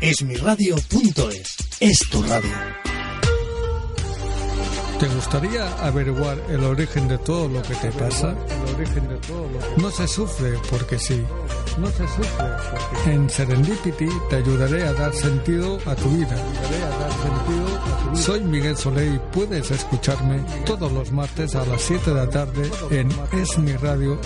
Esmiradio.es es tu radio. ¿Te gustaría averiguar el origen de todo lo que te pasa? No se sufre porque sí. No se sufre porque En Serendipity te ayudaré a dar sentido a tu vida. Soy Miguel Soleil y puedes escucharme todos los martes a las 7 de la tarde en esmiradio.es.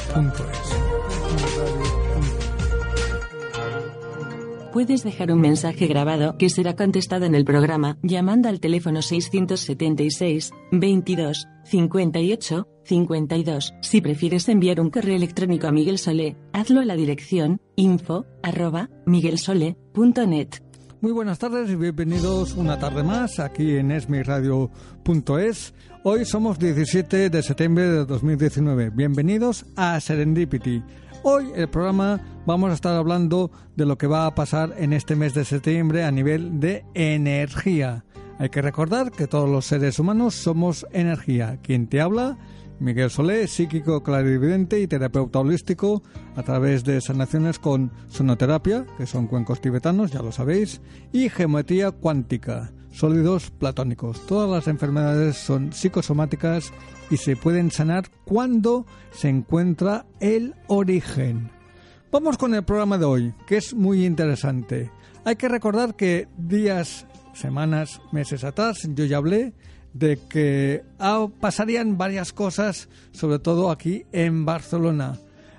Puedes dejar un mensaje grabado que será contestado en el programa llamando al teléfono 676 22 58 52. Si prefieres enviar un correo electrónico a Miguel Solé, hazlo a la dirección info arroba miguelsole.net. Muy buenas tardes y bienvenidos una tarde más aquí en esmiradio.es. Hoy somos 17 de septiembre de 2019. Bienvenidos a Serendipity Hoy el programa vamos a estar hablando de lo que va a pasar en este mes de septiembre a nivel de energía. Hay que recordar que todos los seres humanos somos energía. Quien te habla, Miguel Solé, psíquico clarividente y terapeuta holístico a través de sanaciones con sonoterapia, que son cuencos tibetanos, ya lo sabéis, y geometría cuántica, sólidos platónicos. Todas las enfermedades son psicosomáticas y se pueden sanar cuando se encuentra el origen. Vamos con el programa de hoy, que es muy interesante. Hay que recordar que días, semanas, meses atrás yo ya hablé de que ah, pasarían varias cosas, sobre todo aquí en Barcelona.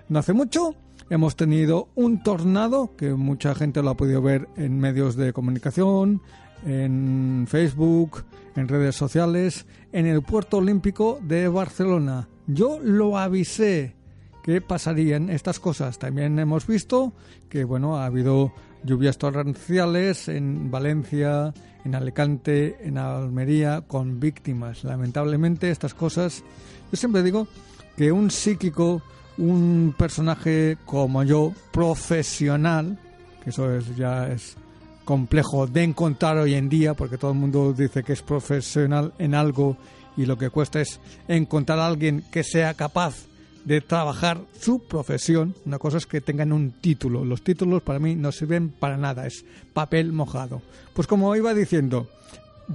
No hace mucho hemos tenido un tornado que mucha gente lo ha podido ver en medios de comunicación, en Facebook, en redes sociales, en el puerto olímpico de Barcelona. Yo lo avisé que pasarían estas cosas. También hemos visto que bueno, ha habido lluvias torrenciales en Valencia, en Alicante, en Almería, con víctimas. Lamentablemente estas cosas, yo siempre digo que un psíquico, un personaje como yo, profesional, que eso es, ya es complejo de encontrar hoy en día, porque todo el mundo dice que es profesional en algo y lo que cuesta es encontrar a alguien que sea capaz de trabajar su profesión. Una cosa es que tengan un título. Los títulos para mí no sirven para nada, es papel mojado. Pues como iba diciendo,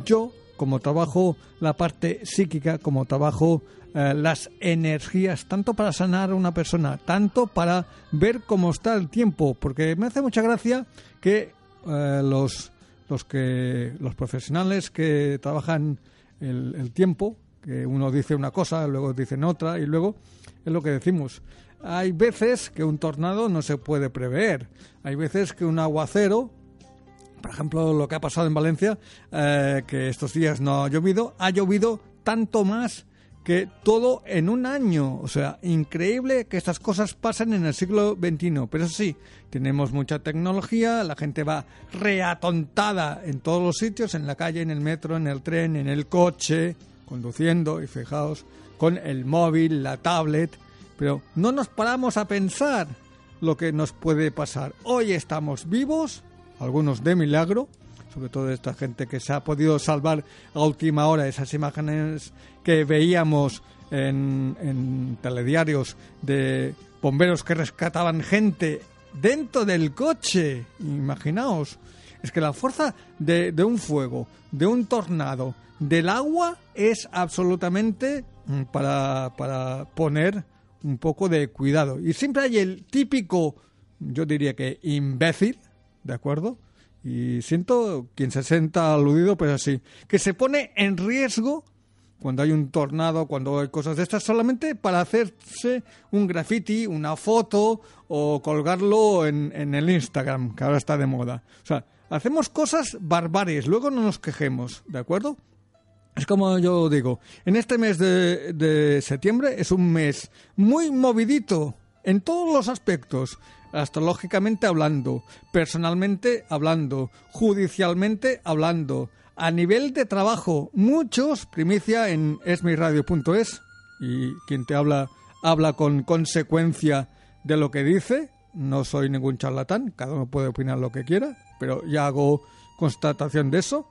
yo como trabajo la parte psíquica, como trabajo eh, las energías, tanto para sanar a una persona, tanto para ver cómo está el tiempo, porque me hace mucha gracia que eh, los, los, que, los profesionales que trabajan el, tiempo, que uno dice una cosa, luego dicen otra, y luego es lo que decimos. Hay veces que un tornado no se puede prever. Hay veces que un aguacero, por ejemplo, lo que ha pasado en Valencia, eh, que estos días no ha llovido, ha llovido tanto más que todo en un año. O sea, increíble que estas cosas pasen en el siglo XXI. Pero eso sí, tenemos mucha tecnología, la gente va reatontada en todos los sitios, en la calle, en el metro, en el tren, en el coche, conduciendo, y fijaos, con el móvil, la tablet. Pero no nos paramos a pensar lo que nos puede pasar. Hoy estamos vivos, algunos de milagro, sobre todo esta gente que se ha podido salvar a última hora, esas imágenes que veíamos en, en telediarios de bomberos que rescataban gente dentro del coche. Imaginaos, es que la fuerza de, de, un fuego, de un tornado, del agua es absolutamente mm, para, para poner un poco de cuidado. Y siempre hay el típico, yo diría que imbécil, ¿de acuerdo? Y siento quien se sienta aludido, pues así, que se pone en riesgo cuando hay un tornado, cuando hay cosas de estas, solamente para hacerse un graffiti, una foto o colgarlo en, en el Instagram, que ahora está de moda. O sea, hacemos cosas barbares, luego no nos quejemos, ¿de acuerdo? Es como yo digo, en este mes de septiembre es un mes muy movidito en todos los aspectos astrológicamente hablando, personalmente hablando, judicialmente hablando, a nivel de trabajo, muchos, primicia en esmiradio.es, y quien te habla habla con consecuencia de lo que dice, no soy ningún charlatán, cada uno puede opinar lo que quiera, pero ya hago constatación de eso.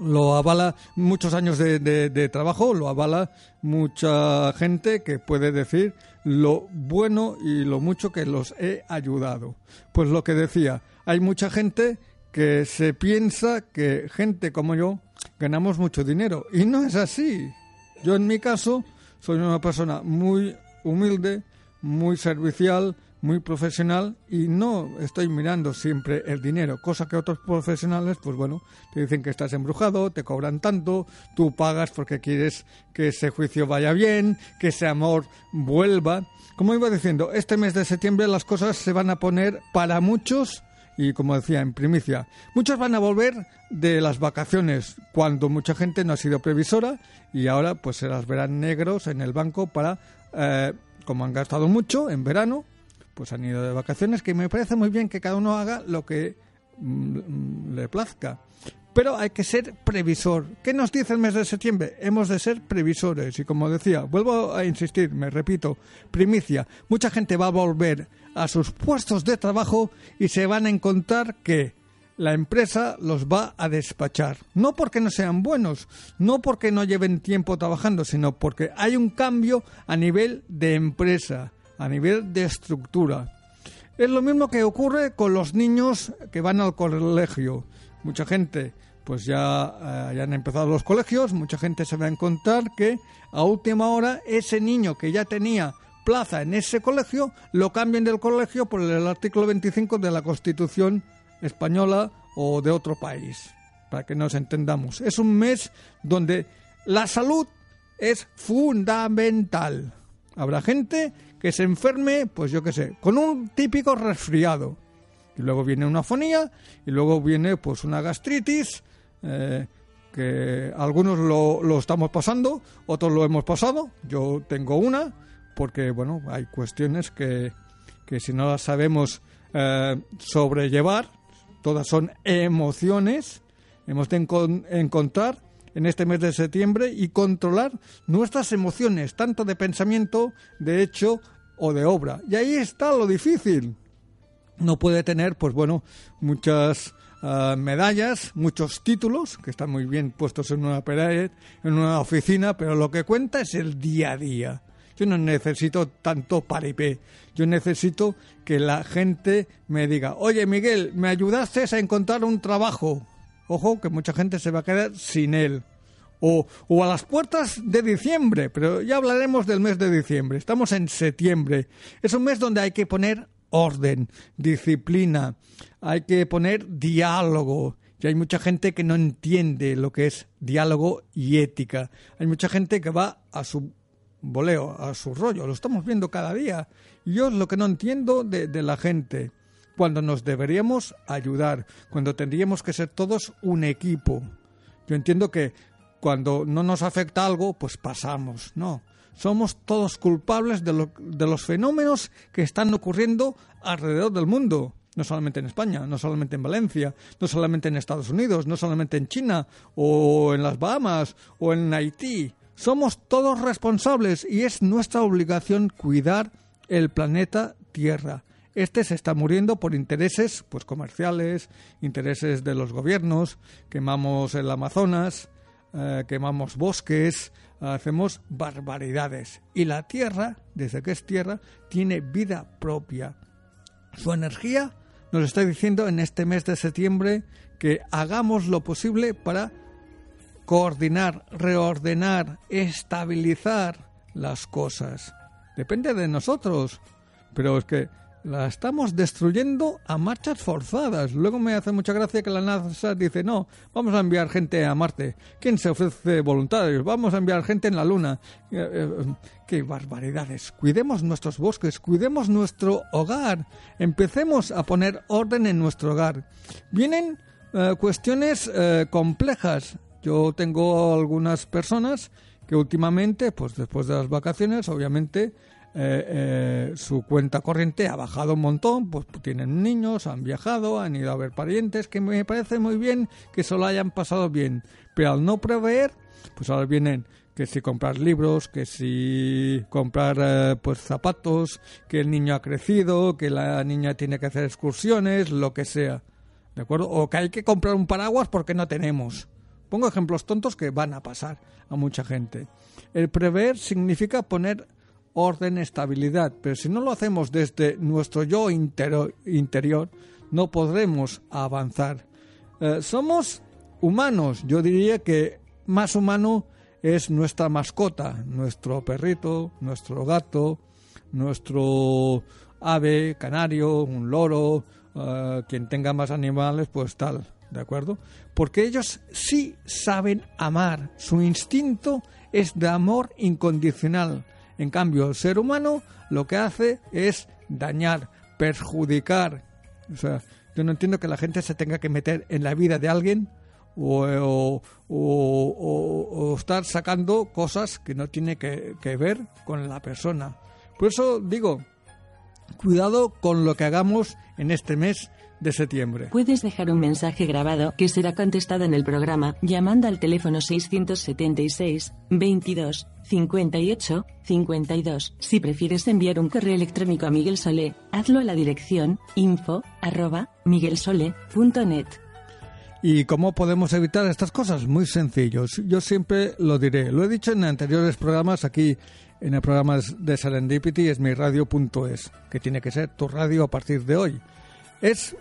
Lo avala muchos años de, de, trabajo, lo avala mucha gente que puede decir lo bueno y lo mucho que los he ayudado. Pues lo que decía, hay mucha gente que se piensa que gente como yo ganamos mucho dinero y no es así. Yo en mi caso soy una persona muy humilde, muy servicial, muy profesional y no estoy mirando siempre el dinero, cosa que otros profesionales, pues bueno, te dicen que estás embrujado, te cobran tanto, tú pagas porque quieres que ese juicio vaya bien, que ese amor vuelva. Como iba diciendo, este mes de septiembre las cosas se van a poner para muchos y como decía en primicia, muchos van a volver de las vacaciones cuando mucha gente no ha sido previsora y ahora pues se las verán negros en el banco para, eh, como han gastado mucho en verano, pues han ido de vacaciones, que me parece muy bien que cada uno haga lo que mm, le plazca. Pero hay que ser previsor. ¿Qué nos dice el mes de septiembre? Hemos de ser previsores. Y como decía, vuelvo a insistir, me repito, primicia, mucha gente va a volver a sus puestos de trabajo y se van a encontrar que la empresa los va a despachar. No porque no sean buenos, no porque no lleven tiempo trabajando, sino porque hay un cambio a nivel de empresa a nivel de estructura. Es lo mismo que ocurre con los niños que van al colegio. Mucha gente, pues ya, eh, han empezado los colegios, mucha gente se va a encontrar que a última hora ese niño que ya tenía plaza en ese colegio lo cambien del colegio por el artículo 25 de la Constitución española o de otro país, para que nos entendamos. Es un mes donde la salud es fundamental. Habrá gente que se enferme, pues yo qué sé, con un típico resfriado. Y luego viene una fonía y luego viene pues una gastritis, eh, que algunos lo, lo, estamos pasando, otros lo hemos pasado. Yo tengo una, porque bueno, hay cuestiones que, que si no las sabemos eh, sobrellevar, todas son emociones, hemos de encontrar en este mes de septiembre y controlar nuestras emociones, tanto de pensamiento, de hecho o de obra. Y ahí está lo difícil. No puede tener, pues bueno, muchas ah, medallas, muchos títulos, que están muy bien puestos en una pared, en una oficina, pero lo que cuenta es el día a día. Yo no necesito tanto paripé. Yo necesito que la gente me diga, oye Miguel, me ayudaste a encontrar un trabajo. Ojo, que mucha gente se va a quedar sin él. O, a las puertas de diciembre, pero ya hablaremos del mes de diciembre. Estamos en septiembre. Es un mes donde hay que poner orden, disciplina, hay que poner diálogo. Y hay mucha gente que no entiende lo que es diálogo y ética. Hay mucha gente que va a su voleo, a su rollo. Lo estamos viendo cada día. Yo es lo que no entiendo de la gente cuando nos deberíamos ayudar, cuando tendríamos que ser todos un equipo. Yo entiendo que cuando no nos afecta algo, pues pasamos, no. Somos todos culpables de, de los fenómenos que están ocurriendo alrededor del mundo no solamente en España, no solamente en Valencia, no solamente en Estados Unidos, no solamente en China o en las Bahamas o en Haití. Somos todos responsables y es nuestra obligación cuidar el planeta Tierra. Este se está muriendo por intereses pues comerciales, intereses de los gobiernos, quemamos el Amazonas, eh, quemamos bosques, hacemos barbaridades. Y la Tierra, desde que es Tierra, tiene vida propia. Su energía nos está diciendo en este mes de septiembre que hagamos lo posible para coordinar, reordenar, estabilizar las cosas. Depende de nosotros. Pero es que la estamos destruyendo a marchas forzadas. Luego me hace mucha gracia que la NASA dice, no, vamos a enviar gente a Marte. ¿Quién se ofrece voluntarios? Vamos a enviar gente en la Luna. Eh, eh, ¡Qué barbaridades! Cuidemos nuestros bosques, cuidemos nuestro hogar. Empecemos a poner orden en nuestro hogar. Vienen eh, cuestiones complejas. Yo tengo algunas personas que últimamente, pues después de las vacaciones, obviamente, eh, eh, su cuenta corriente ha bajado un montón, pues tienen niños, han viajado, han ido a ver parientes, que me parece muy bien que solo hayan pasado bien, pero al no prever, pues ahora vienen que si comprar libros, que si comprar eh, pues zapatos, que el niño ha crecido, que la niña tiene que hacer excursiones, lo que sea, ¿de acuerdo? O que hay que comprar un paraguas porque no tenemos. Pongo ejemplos tontos que van a pasar a mucha gente. El prever significa poner orden, estabilidad, pero si no lo hacemos desde nuestro yo interior, no podremos avanzar. Eh, somos humanos, yo diría que más humano es nuestra mascota, nuestro perrito, nuestro gato, nuestro ave, canario, un loro, eh, quien tenga más animales, pues tal, ¿de acuerdo? Porque ellos sí saben amar, su instinto es de amor incondicional. En cambio, el ser humano lo que hace es dañar, perjudicar. O sea, yo no entiendo que la gente se tenga que meter en la vida de alguien o, o, estar sacando cosas que no tiene que, que ver con la persona. Por eso digo, cuidado con lo que hagamos en este mes de septiembre. Puedes dejar un mensaje grabado que será contestado en el programa llamando al teléfono 676 22 58 52. Si prefieres enviar un correo electrónico a Miguel Solé, hazlo a la dirección info arroba miguelsole.net. ¿Y cómo podemos evitar estas cosas? Muy sencillos. Yo siempre lo diré. Lo he dicho en anteriores programas aquí en el programa de Serendipity, es mi radio.es, que tiene que ser tu radio a partir de hoy. Es,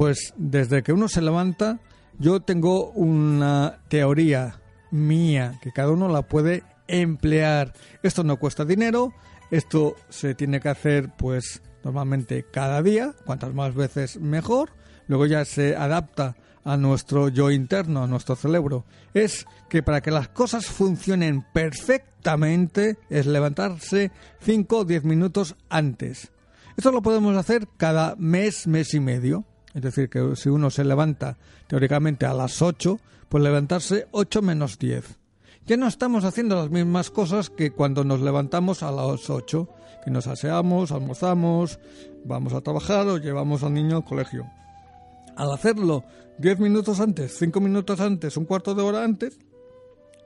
pues, desde que uno se levanta, yo tengo una teoría mía que cada uno la puede emplear. Esto no cuesta dinero, esto se tiene que hacer, pues, normalmente cada día, cuantas más veces mejor. Luego ya se adapta a nuestro yo interno, a nuestro cerebro, es que para que las cosas funcionen perfectamente es levantarse 5 o 10 minutos antes. Esto lo podemos hacer cada mes, mes y medio. Es decir, que si uno se levanta teóricamente a las 8, pues levantarse 8 menos 10. Ya no estamos haciendo las mismas cosas que cuando nos levantamos a las 8, que nos aseamos, almorzamos, vamos a trabajar o llevamos al niño al colegio al hacerlo 10 minutos antes, 5 minutos antes, un cuarto de hora antes,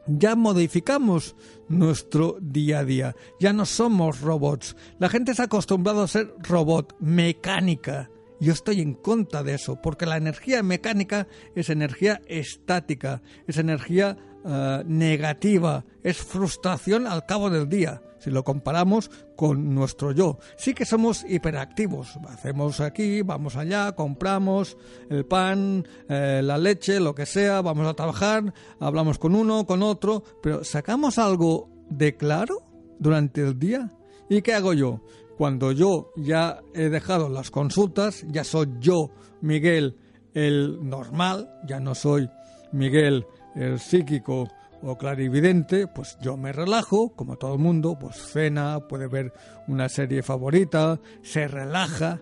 ya modificamos nuestro día a día. Ya no somos robots. La gente se ha acostumbrado a ser robot, mecánica. Yo estoy en contra de eso, porque la energía mecánica es energía estática, es energía eh, negativa, es frustración al cabo del día si lo comparamos con nuestro yo. Sí que somos hiperactivos, hacemos aquí, vamos allá, compramos el pan, eh, la leche, lo que sea, vamos a trabajar, hablamos con uno, con otro, pero ¿sacamos algo de claro durante el día? ¿Y qué hago yo? Cuando yo ya he dejado las consultas, ya soy yo, Miguel, el normal, ya no soy Miguel, el psíquico o clarividente, pues yo me relajo, como todo el mundo, pues cena, puede ver una serie favorita, se relaja,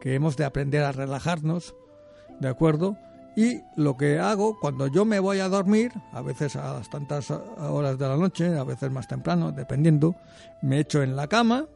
que hemos de aprender a relajarnos, ¿de acuerdo? Y lo que hago cuando yo me voy a dormir, a veces a las tantas horas de la noche, a veces más temprano, dependiendo, me echo en la cama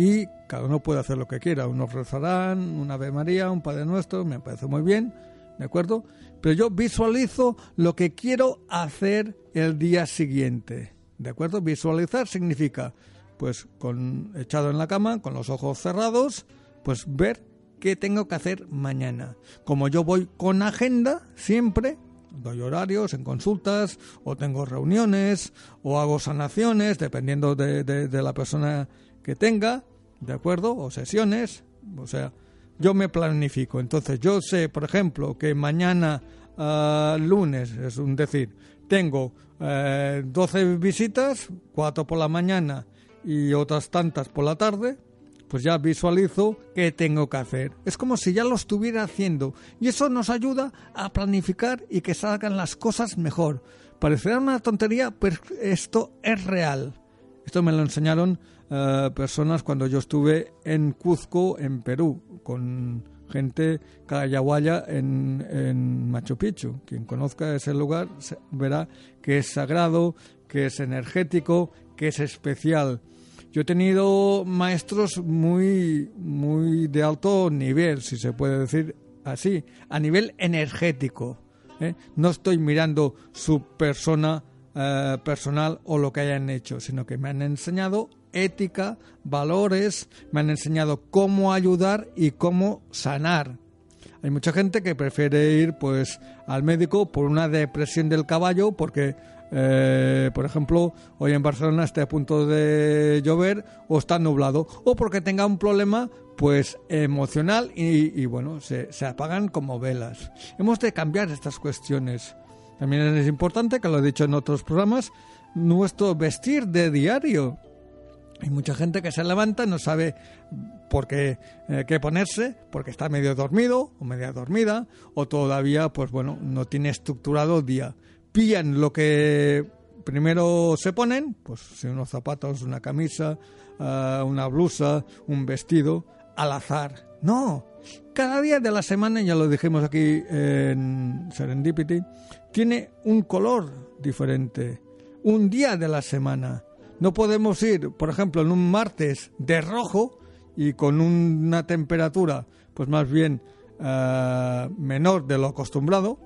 y cada uno puede hacer lo que quiera. Unos rezarán, una Ave María, un Padre Nuestro, me parece muy bien, ¿de acuerdo? pero yo visualizo lo que quiero hacer el día siguiente. ¿De acuerdo? Visualizar significa, pues, con echado en la cama, con los ojos cerrados, pues ver qué tengo que hacer mañana. Como yo voy con agenda, siempre doy horarios en consultas, o tengo reuniones, o hago sanaciones, dependiendo de, de la persona que tenga, ¿de acuerdo? O sesiones, o sea, yo me planifico. Entonces yo sé, por ejemplo, que mañana uh, lunes, es un decir, tengo eh, 12 visitas, 4 por la mañana y otras tantas por la tarde, pues ya visualizo qué tengo que hacer. Es como si ya lo estuviera haciendo y eso nos ayuda a planificar y que salgan las cosas mejor. Parecerá una tontería, pero esto es real. Esto me lo enseñaron eh, personas cuando yo estuve en Cuzco, en Perú, con gente callahuaya en, en Machu Picchu. Quien conozca ese lugar verá que es sagrado, que es energético, que es especial. Yo he tenido maestros muy, muy de alto nivel, si se puede decir así, a nivel energético. ¿eh? No estoy mirando su persona eh, personal o lo que hayan hecho, sino que me han enseñado ética, valores, me han enseñado cómo ayudar y cómo sanar. Hay mucha gente que prefiere ir pues al médico por una depresión del caballo porque eh, por ejemplo, hoy en Barcelona está a punto de llover o está nublado, o porque tenga un problema pues emocional y, bueno, se, se, apagan como velas. Hemos de cambiar estas cuestiones. También es importante, que lo he dicho en otros programas, nuestro vestir de diario. Hay mucha gente que se levanta no sabe por qué, eh, qué ponerse, porque está medio dormido o media dormida, o todavía, pues bueno, no tiene estructurado el día pillan lo que primero se ponen, pues si unos zapatos, una camisa, eh, una blusa, un vestido, al azar. No, cada día de la semana, ya lo dijimos aquí en Serendipity, tiene un color diferente, un día de la semana. No podemos ir, por ejemplo, en un martes de rojo y con una temperatura, pues más bien eh, menor de lo acostumbrado,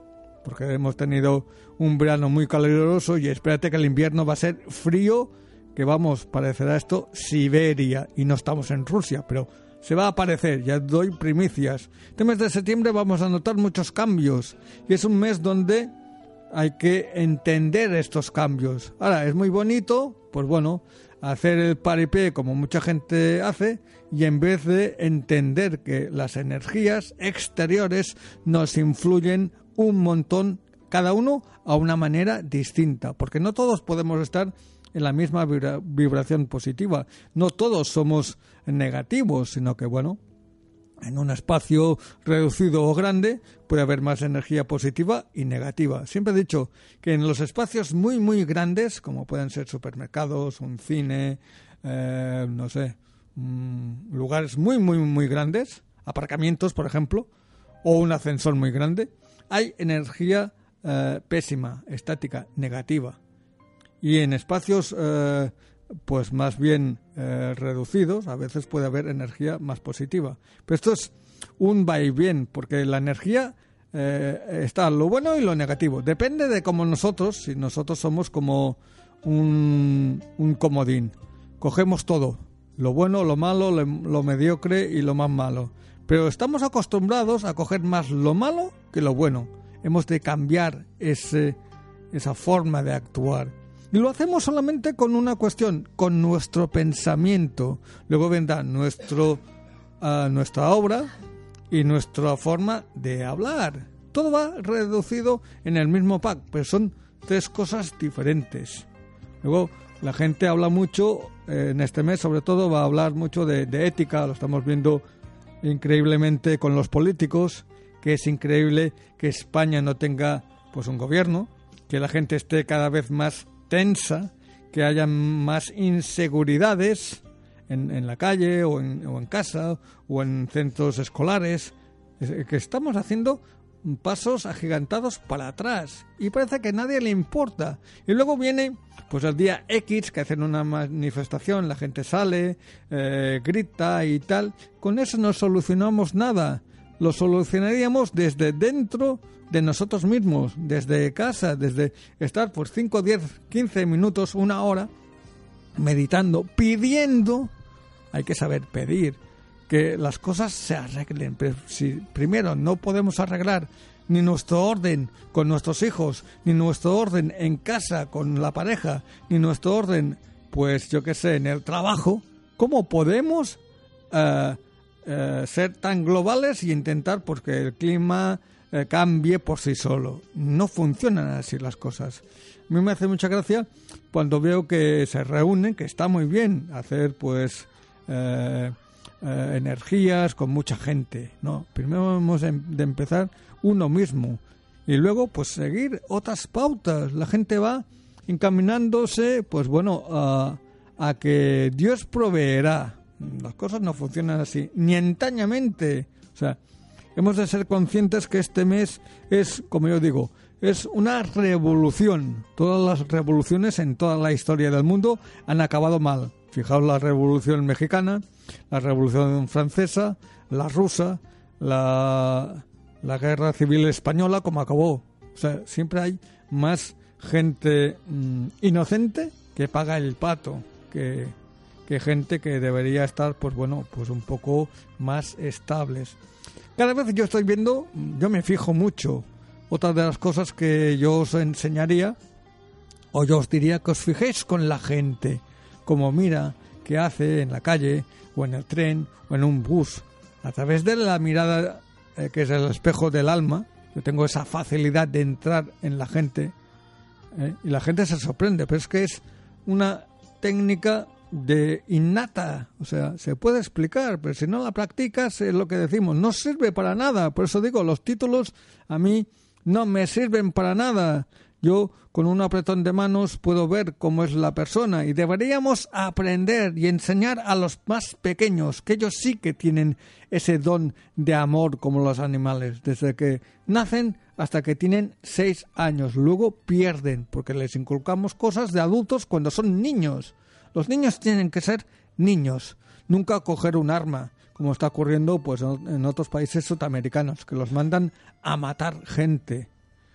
porque hemos tenido un verano muy caluroso y espérate que el invierno va a ser frío, que vamos, parecerá esto Siberia y no estamos en Rusia, pero se va a aparecer, ya doy primicias. Este mes de septiembre vamos a notar muchos cambios y es un mes donde hay que entender estos cambios. Ahora, es muy bonito, pues bueno, hacer el paripé como mucha gente hace y en vez de entender que las energías exteriores nos influyen un montón, cada uno a una manera distinta, porque no todos podemos estar en la misma vibración positiva, no todos somos negativos, sino que, bueno, en un espacio reducido o grande puede haber más energía positiva y negativa. Siempre he dicho que en los espacios muy, muy grandes, como pueden ser supermercados, un cine, eh, no sé, mm, lugares muy, muy, muy grandes, aparcamientos, por ejemplo, o un ascensor muy grande, hay energía eh, pésima, estática, negativa. Y en espacios eh, pues más bien eh, reducidos, a veces puede haber energía más positiva. Pero esto es un va y bien, porque la energía está lo bueno y lo negativo. Depende de cómo nosotros, si nosotros somos como un, un comodín, cogemos todo, lo bueno, lo malo, lo mediocre y lo más malo. Pero estamos acostumbrados a coger más lo malo que lo bueno. Hemos de cambiar ese, esa forma de actuar. Y lo hacemos solamente con una cuestión, con nuestro pensamiento. Luego vendrá nuestro, uh, nuestra obra y nuestra forma de hablar. Todo va reducido en el mismo pack, pero son tres cosas diferentes. Luego la gente habla mucho, eh, en este mes sobre todo va a hablar mucho de, de ética, lo estamos viendo increíblemente con los políticos, que es increíble que España no tenga pues un gobierno, que la gente esté cada vez más que haya más inseguridades en, la calle o en, o en casa o en centros escolares, que estamos haciendo pasos agigantados para atrás y parece que nadie le importa. Y luego viene pues el día X que hacen una manifestación, la gente sale, eh, grita y tal. Con eso no solucionamos nada. Lo solucionaríamos desde dentro de nosotros mismos, desde casa, desde estar por 5, 10, 15 minutos, una hora, meditando, pidiendo. Hay que saber pedir que las cosas se arreglen. Pero si primero no podemos arreglar ni nuestro orden con nuestros hijos, ni nuestro orden en casa con la pareja, ni nuestro orden, pues yo qué sé, en el trabajo, ¿cómo podemos eh, eh, ser tan globales y intentar pues, el clima eh, cambie por sí solo? No funcionan así las cosas. A mí me hace mucha gracia cuando veo que se reúnen, que está muy bien hacer pues eh, energías, con mucha gente. No, primero hemos de empezar uno mismo y luego pues seguir otras pautas. La gente va encaminándose, pues bueno, a que Dios proveerá. Las cosas no funcionan así, ni antañamente. O sea, hemos de ser conscientes que este mes es, como yo digo, es una revolución. Todas las revoluciones en toda la historia del mundo han acabado mal. Fijaos la Revolución Mexicana, la Revolución Francesa, la rusa, la, la Guerra Civil Española, como acabó. O sea, siempre hay más gente mm, inocente que paga el pato, que, que gente que debería estar, pues bueno, pues un poco más estables. cada vez yo estoy viendo, yo me fijo mucho. Otra de las cosas que yo os enseñaría, o yo os diría que os fijéis con la gente, como mira, que hace en la calle, o en el tren, o en un bus, a través de la mirada eh, que es el espejo del alma, yo tengo esa facilidad de entrar en la gente, eh, y la gente se sorprende, pero es que es una técnica de innata, o sea, se puede explicar, pero si no la practicas es lo que decimos, no sirve para nada, por eso digo, los títulos a mí no me sirven para nada. Yo con un apretón de manos puedo ver cómo es la persona y deberíamos aprender y enseñar a los más pequeños que ellos sí que tienen ese don de amor como los animales, desde que nacen hasta que tienen seis años. Luego pierden porque les inculcamos cosas de adultos cuando son niños. Los niños tienen que ser niños, nunca coger un arma, como está ocurriendo pues en otros países sudamericanos, que los mandan a matar gente.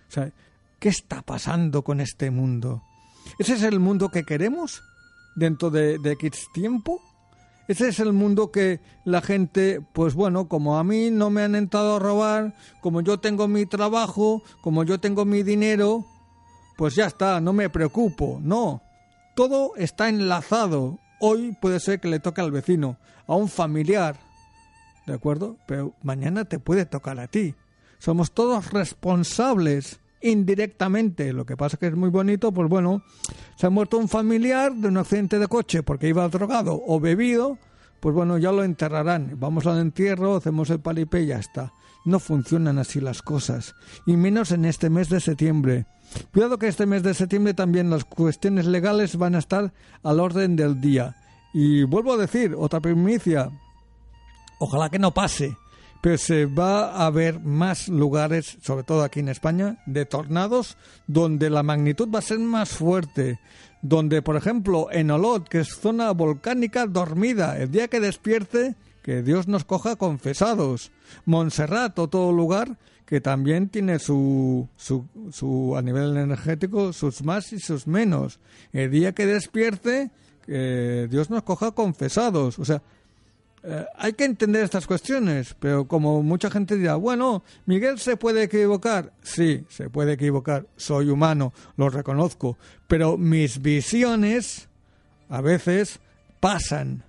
O sea, ¿qué está pasando con este mundo? ¿Ese es el mundo que queremos dentro de, de X tiempo? Ese es el mundo que la gente, pues bueno, como a mí no me han entrado a robar, como yo tengo mi trabajo, como yo tengo mi dinero, pues ya está, no me preocupo. No, todo está enlazado. Hoy puede ser que le toque al vecino, a un familiar, ¿de acuerdo? Pero mañana te puede tocar a ti. Somos todos responsables indirectamente. Lo que pasa es que es muy bonito, pues bueno, se ha muerto un familiar de un accidente de coche porque iba drogado o bebido, pues bueno, ya lo enterrarán. Vamos al entierro, hacemos el palipé y ya está. No funcionan así las cosas, y menos en este mes de septiembre. Cuidado que este mes de septiembre también las cuestiones legales van a estar al orden del día. Y vuelvo a decir, otra primicia, ojalá que no pase, pero se va a ver más lugares, sobre todo aquí en España, de tornados donde la magnitud va a ser más fuerte. Donde, por ejemplo, en Olot, que es zona volcánica dormida, el día que despierte, que Dios nos coja confesados. Montserrat, todo lugar que también tiene su, su, su, a nivel energético sus más y sus menos. El día que despierte, que Dios nos coja confesados. O sea, eh, hay que entender estas cuestiones, pero como mucha gente dirá, bueno, Miguel se puede equivocar. Sí, se puede equivocar. Soy humano, lo reconozco. Pero mis visiones a veces pasan.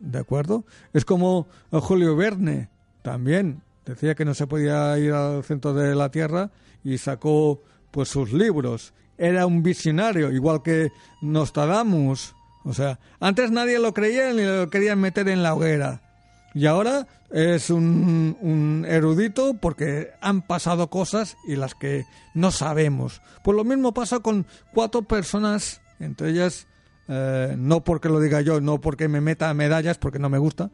¿De acuerdo? Es como Julio Verne, también decía que no se podía ir al centro de la Tierra y sacó pues sus libros. Era un visionario, igual que Nostradamus. O sea, antes nadie lo creía ni lo querían meter en la hoguera. Y ahora es un, un, erudito porque han pasado cosas y las que no sabemos. Pues lo mismo pasa con cuatro personas, entre ellas, eh, no porque lo diga yo, no porque me meta medallas, porque no me gusta,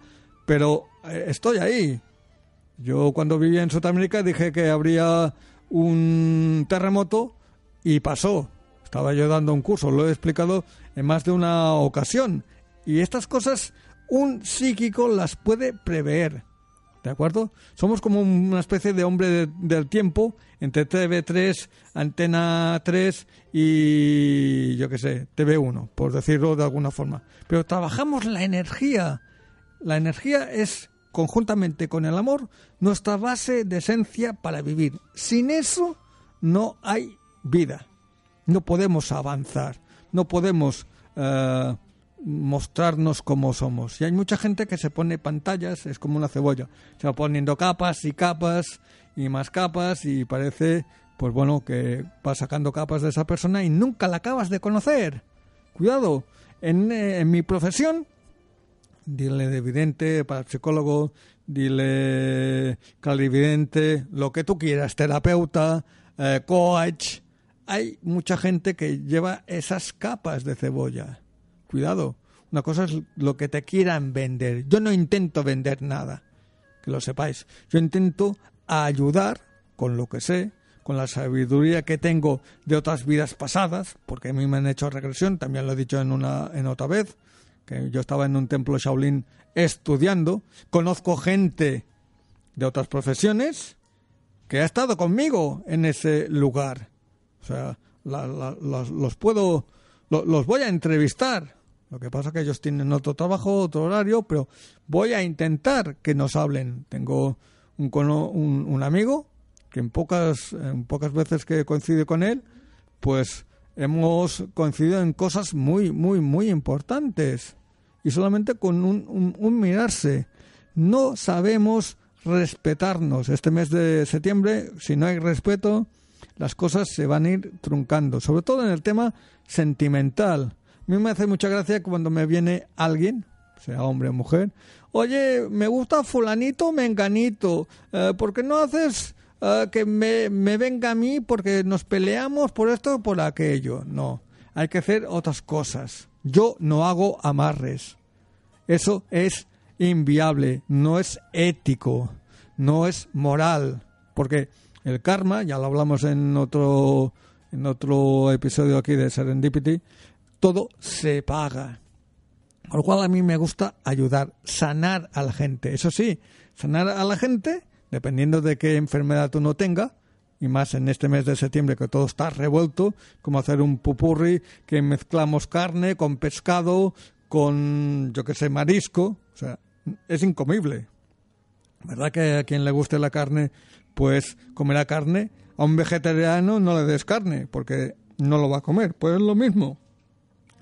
pero eh, estoy ahí. Yo cuando vivía en Sudamérica dije que habría un terremoto y pasó. Estaba yo dando un curso, lo he explicado en más de una ocasión. Y estas cosas un psíquico las puede prever. ¿De acuerdo? Somos como una especie de hombre de, del tiempo entre TV3, Antena 3 y yo qué sé, TV1, por decirlo de alguna forma. Pero trabajamos la energía. La energía es conjuntamente con el amor, nuestra base de esencia para vivir. Sin eso no hay vida. No podemos avanzar, no podemos uh, mostrarnos como somos. Y hay mucha gente que se pone pantallas, es como una cebolla. Se va poniendo capas y capas y más capas y parece, pues bueno, que va sacando capas de esa persona y nunca la acabas de conocer. Cuidado, en, eh, en mi profesión dile de vidente para psicólogo, dile clarividente, lo que tú quieras, terapeuta, eh, coach. Hay mucha gente que lleva esas capas de cebolla. Cuidado, una cosa es lo que te quieran vender. Yo no intento vender nada, que lo sepáis. Yo intento ayudar con lo que sé, con la sabiduría que tengo de otras vidas pasadas, porque a mí me han hecho regresión, también lo he dicho en una en otra vez, que yo estaba en un templo Shaolin estudiando, conozco gente de otras profesiones que ha estado conmigo en ese lugar. O sea, los, puedo, los voy a entrevistar. Lo que pasa es que ellos tienen otro trabajo, otro horario, pero voy a intentar que nos hablen. Tengo un, un, un amigo que en pocas, pocas veces que coincide con él, pues hemos coincidido en cosas muy, muy, muy importantes. Y solamente con un, un, mirarse. No sabemos respetarnos. Este mes de septiembre, si no hay respeto, las cosas se van a ir truncando. Sobre todo en el tema sentimental. A mí me hace mucha gracia cuando me viene alguien, sea hombre o mujer, oye, me gusta fulanito, menganito, eh, ¿por qué no haces Ah, que me, me venga a mí porque nos peleamos por esto o por aquello. No, hay que hacer otras cosas. Yo no hago amarres. Eso es inviable, no es ético, no es moral, porque el karma, ya lo hablamos en otro en otro episodio aquí de Serendipity, todo se paga. Por lo cual a mí me gusta ayudar, sanar a la gente. Eso sí, sanar a la gente dependiendo de qué enfermedad uno tenga, y más en este mes de septiembre que todo está revuelto, como hacer un pupurri que mezclamos carne con pescado, con, yo qué sé, marisco, o sea, es incomible. ¿Verdad que a quien le guste la carne, pues comerá carne? A un vegetariano no le des carne, porque no lo va a comer, pues es lo mismo.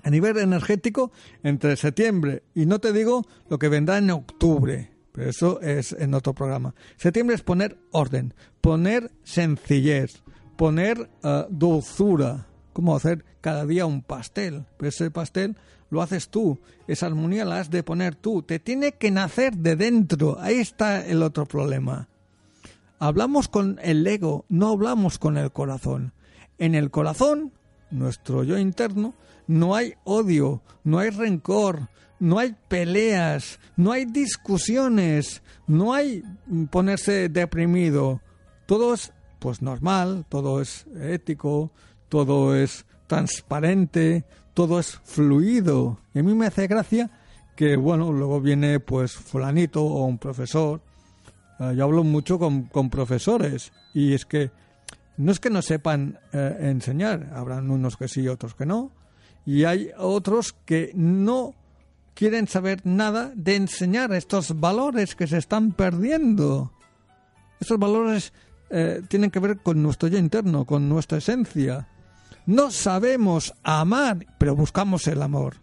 A nivel energético, entre septiembre y no te digo lo que vendrá en octubre, pero eso es en otro programa. Septiembre es poner orden, poner sencillez, poner uh, dulzura. Como hacer cada día un pastel. Pero ese pastel lo haces tú. Esa armonía la has de poner tú. Te tiene que nacer de dentro. Ahí está el otro problema. Hablamos con el ego, no hablamos con el corazón. En el corazón, nuestro yo interno, no hay odio, no hay rencor, no hay peleas, no hay discusiones, no hay ponerse deprimido. Todo es pues normal, todo es ético, todo es transparente, todo es fluido. Y a mí me hace gracia que, bueno, luego viene pues fulanito o un profesor. Ah, yo hablo mucho con, profesores y es que no es que no sepan eh, enseñar, habrán unos que sí y otros que no, y hay otros que no quieren saber nada de enseñar estos valores que se están perdiendo. Estos valores eh, tienen que ver con nuestro yo interno, con nuestra esencia. No sabemos amar, pero buscamos el amor.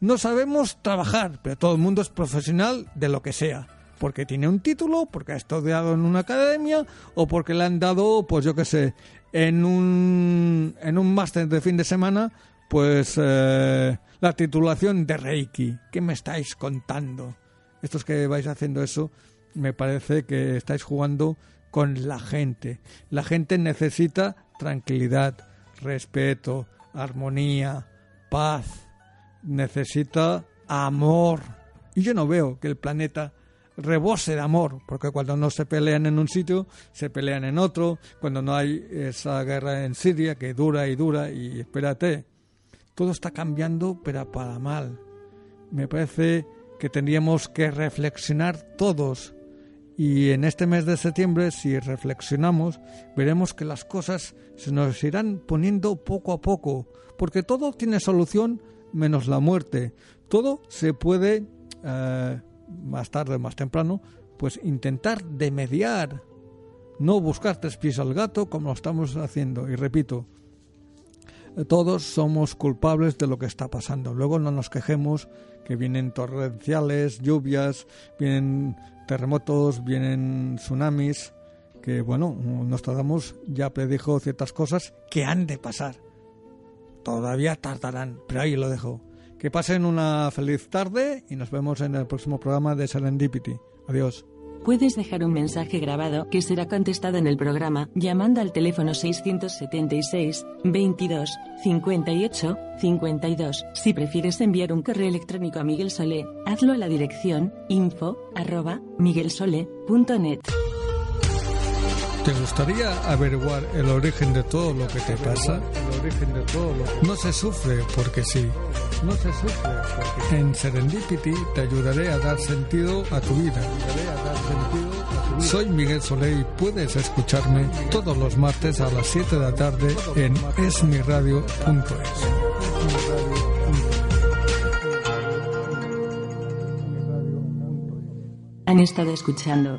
No sabemos trabajar, pero todo el mundo es profesional de lo que sea. Porque tiene un título, porque ha estudiado en una academia o porque le han dado, pues yo qué sé, en un, en un máster de fin de semana, pues eh, la titulación de Reiki. ¿Qué me estáis contando? Estos que vais haciendo eso, me parece que estáis jugando con la gente. La gente necesita tranquilidad, respeto, armonía, paz. Necesita amor. Y yo no veo que el planeta rebose de amor, porque cuando no se pelean en un sitio, se pelean en otro, cuando no hay esa guerra en Siria que dura y dura y espérate, todo está cambiando, pero para mal. Me parece que tendríamos que reflexionar todos. Y en este mes de septiembre, si reflexionamos, veremos que las cosas se nos irán poniendo poco a poco, porque todo tiene solución menos la muerte. Todo se puede, eh, más tarde o más temprano, pues intentar de mediar, no buscar tres pies al gato como lo estamos haciendo. Y repito, todos somos culpables de lo que está pasando. Luego no nos quejemos que vienen torrenciales, lluvias, vienen terremotos, vienen tsunamis, que bueno, Nostradamus ya predijo ciertas cosas que han de pasar. Todavía tardarán, pero ahí lo dejo. Que pasen una feliz tarde y nos vemos en el próximo programa de Serendipity. Adiós. Puedes dejar un mensaje grabado que será contestado en el programa llamando al teléfono 676 22 58 52. Si prefieres enviar un correo electrónico a Miguel Solé, hazlo a la dirección info arroba. ¿Te gustaría averiguar el origen de todo lo que te pasa? El origen de todo No se sufre porque sí. No se sufre porque En Serendipity te ayudaré a dar sentido a tu vida. Soy Miguel Soleil y puedes escucharme todos los martes a las 7 de la tarde en esmiradio.es. Han estado escuchando